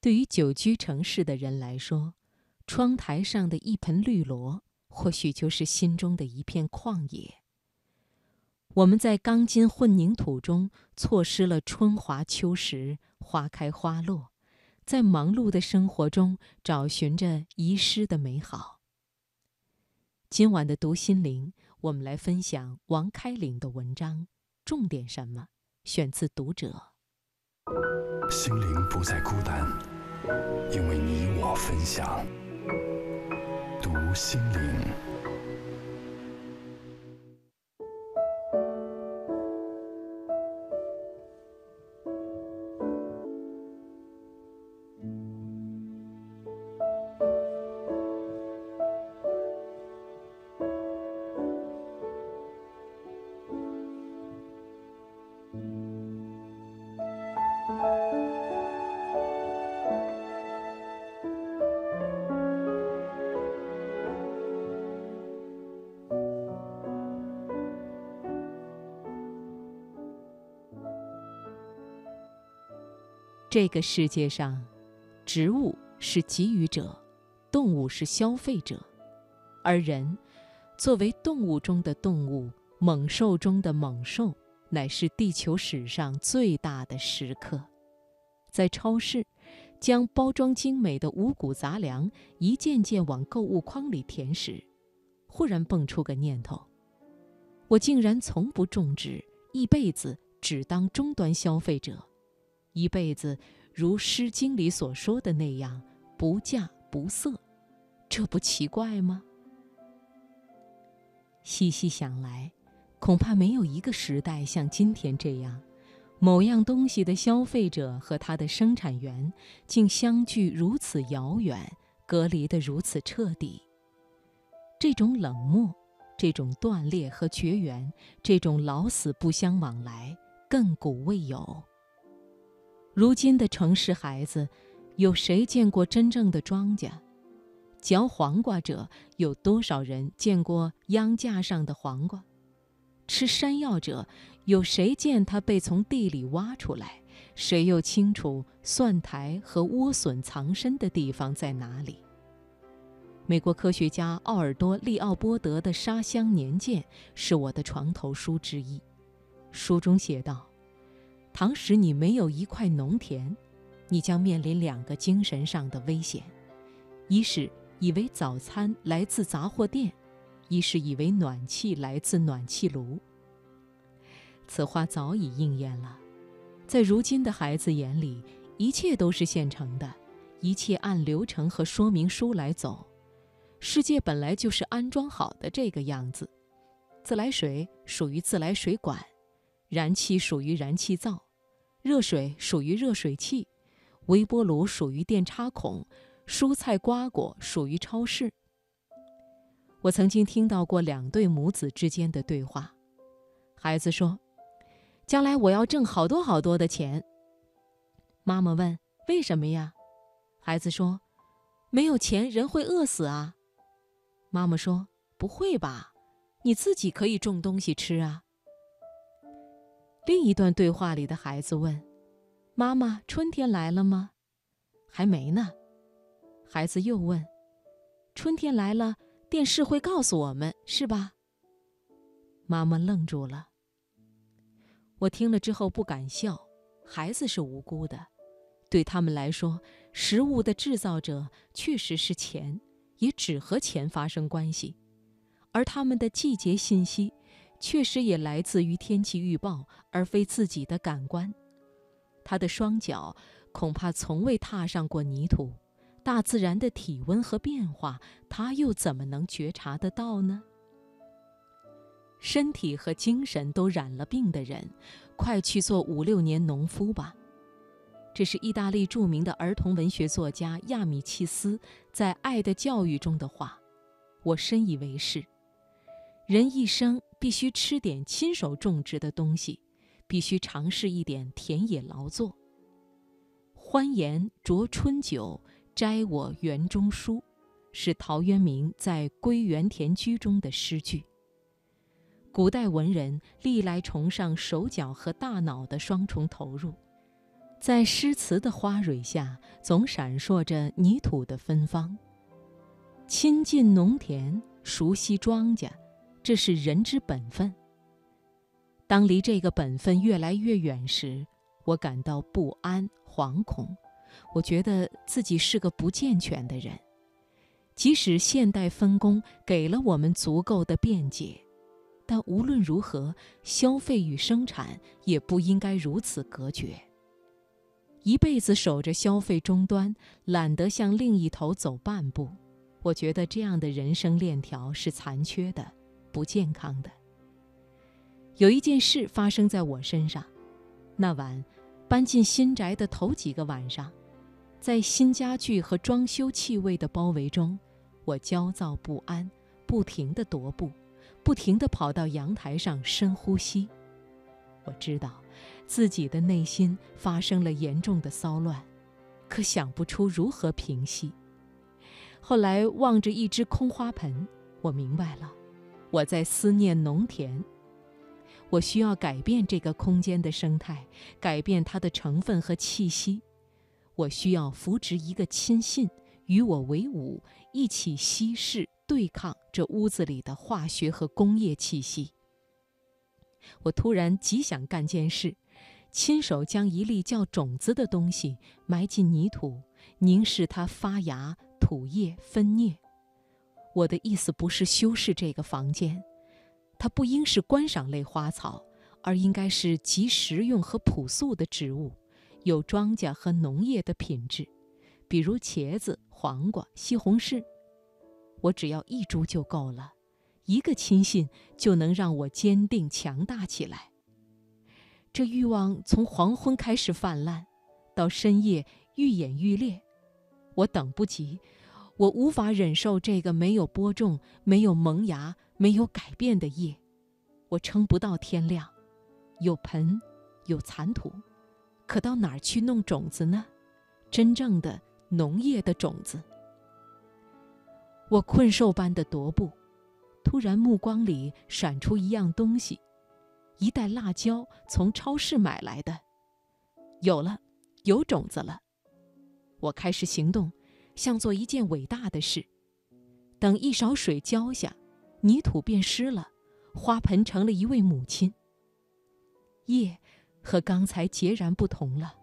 对于久居城市的人来说，窗台上的一盆绿萝，或许就是心中的一片旷野。我们在钢筋混凝土中错失了春华秋实、花开花落，在忙碌的生活中找寻着遗失的美好。今晚的读心灵，我们来分享王开岭的文章，重点什么？选自《读者》。心灵不再孤单，因为你我分享。读心灵。这个世界上，植物是给予者，动物是消费者，而人，作为动物中的动物，猛兽中的猛兽，乃是地球史上最大的食客。在超市，将包装精美的五谷杂粮一件件往购物筐里填时，忽然蹦出个念头：我竟然从不种植，一辈子只当终端消费者。一辈子如《诗经》里所说的那样，不嫁不色，这不奇怪吗？细细想来，恐怕没有一个时代像今天这样，某样东西的消费者和它的生产源竟相距如此遥远，隔离得如此彻底。这种冷漠，这种断裂和绝缘，这种老死不相往来，亘古未有。如今的城市孩子，有谁见过真正的庄稼？嚼黄瓜者，有多少人见过秧架上的黄瓜？吃山药者，有谁见它被从地里挖出来？谁又清楚蒜苔和莴笋藏身的地方在哪里？美国科学家奥尔多·利奥波德的《沙乡年鉴》是我的床头书之一，书中写道。倘使你没有一块农田，你将面临两个精神上的危险：一是以为早餐来自杂货店，一是以为暖气来自暖气炉。此话早已应验了，在如今的孩子眼里，一切都是现成的，一切按流程和说明书来走。世界本来就是安装好的这个样子：自来水属于自来水管，燃气属于燃气灶。热水属于热水器，微波炉属于电插孔，蔬菜瓜果属于超市。我曾经听到过两对母子之间的对话，孩子说：“将来我要挣好多好多的钱。”妈妈问：“为什么呀？”孩子说：“没有钱人会饿死啊。”妈妈说：“不会吧，你自己可以种东西吃啊。”另一段对话里的孩子问：“妈妈，春天来了吗？”“还没呢。”孩子又问：“春天来了，电视会告诉我们，是吧？”妈妈愣住了。我听了之后不敢笑。孩子是无辜的，对他们来说，食物的制造者确实是钱，也只和钱发生关系，而他们的季节信息。确实也来自于天气预报，而非自己的感官。他的双脚恐怕从未踏上过泥土，大自然的体温和变化，他又怎么能觉察得到呢？身体和精神都染了病的人，快去做五六年农夫吧。这是意大利著名的儿童文学作家亚米契斯在《爱的教育》中的话，我深以为是。人一生必须吃点亲手种植的东西，必须尝试一点田野劳作。欢颜酌春酒，摘我园中蔬，是陶渊明在《归园田居》中的诗句。古代文人历来崇尚手脚和大脑的双重投入，在诗词的花蕊下，总闪烁着泥土的芬芳。亲近农田，熟悉庄稼，这是人之本分。当离这个本分越来越远时，我感到不安、惶恐。我觉得自己是个不健全的人。即使现代分工给了我们足够的便捷，但无论如何，消费与生产也不应该如此隔绝。一辈子守着消费终端，懒得向另一头走半步，我觉得这样的人生链条是残缺的、不健康的。有一件事发生在我身上，那晚，搬进新宅的头几个晚上，在新家具和装修气味的包围中，我焦躁不安，不停地踱步，不停地跑到阳台上深呼吸。我知道，自己的内心发生了严重的骚乱，可想不出如何平息。后来望着一只空花盆，我明白了，我在思念农田。我需要改变这个空间的生态，改变它的成分和气息。我需要扶植一个亲信，与我为伍，一起稀释、对抗这屋子里的化学和工业气息。我突然极想干件事，亲手将一粒叫种子的东西埋进泥土，凝视它发芽、吐叶、分蘖。我的意思不是修饰这个房间。它不应是观赏类花草，而应该是极实用和朴素的植物，有庄稼和农业的品质，比如茄子、黄瓜、西红柿。我只要一株就够了，一个亲信就能让我坚定强大起来。这欲望从黄昏开始泛滥，到深夜愈演愈烈。我等不及，我无法忍受这个没有播种、没有萌芽。没有改变的叶，我撑不到天亮。有盆，有残土，可到哪儿去弄种子呢？真正的农业的种子。我困兽般的踱步，突然目光里闪出一样东西，一袋辣椒，从超市买来的。有了，有种子了。我开始行动，像做一件伟大的事。等一勺水浇下。泥土变湿了，花盆成了一位母亲。夜和刚才截然不同了。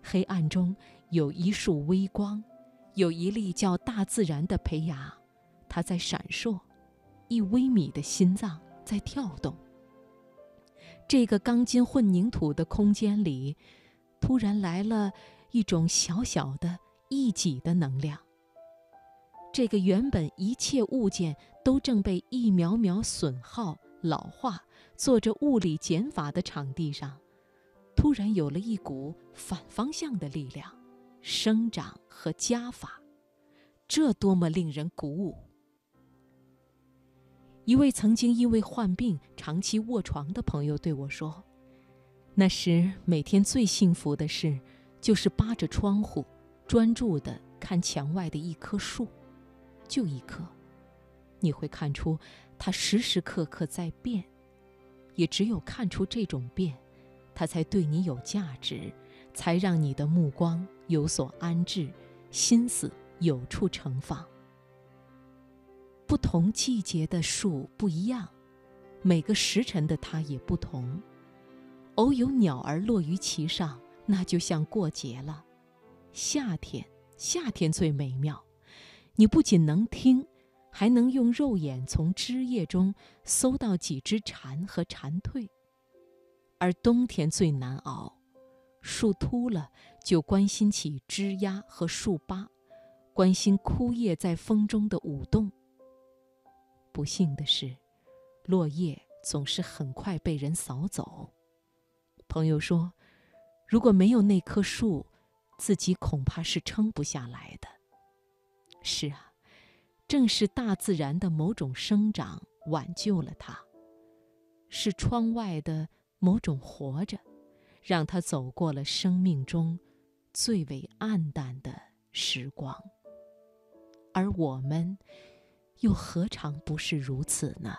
黑暗中有一束微光，有一粒叫大自然的胚芽，它在闪烁，一微米的心脏在跳动。这个钢筋混凝土的空间里，突然来了一种小小的一己的能量。这个原本一切物件都正被一秒秒损耗、老化、做着物理减法的场地上，突然有了一股反方向的力量，生长和加法，这多么令人鼓舞！一位曾经因为患病长期卧床的朋友对我说：“那时每天最幸福的事，就是扒着窗户，专注地看墙外的一棵树。”就一棵，你会看出它时时刻刻在变，也只有看出这种变，它才对你有价值，才让你的目光有所安置，心思有处盛放。不同季节的树不一样，每个时辰的它也不同。偶有鸟儿落于其上，那就像过节了。夏天，夏天最美妙。你不仅能听，还能用肉眼从枝叶中搜到几只蝉和蝉蜕。而冬天最难熬，树秃了就关心起枝丫和树疤，关心枯叶在风中的舞动。不幸的是，落叶总是很快被人扫走。朋友说，如果没有那棵树，自己恐怕是撑不下来的。是啊，正是大自然的某种生长挽救了他，是窗外的某种活着，让他走过了生命中最为暗淡的时光。而我们，又何尝不是如此呢？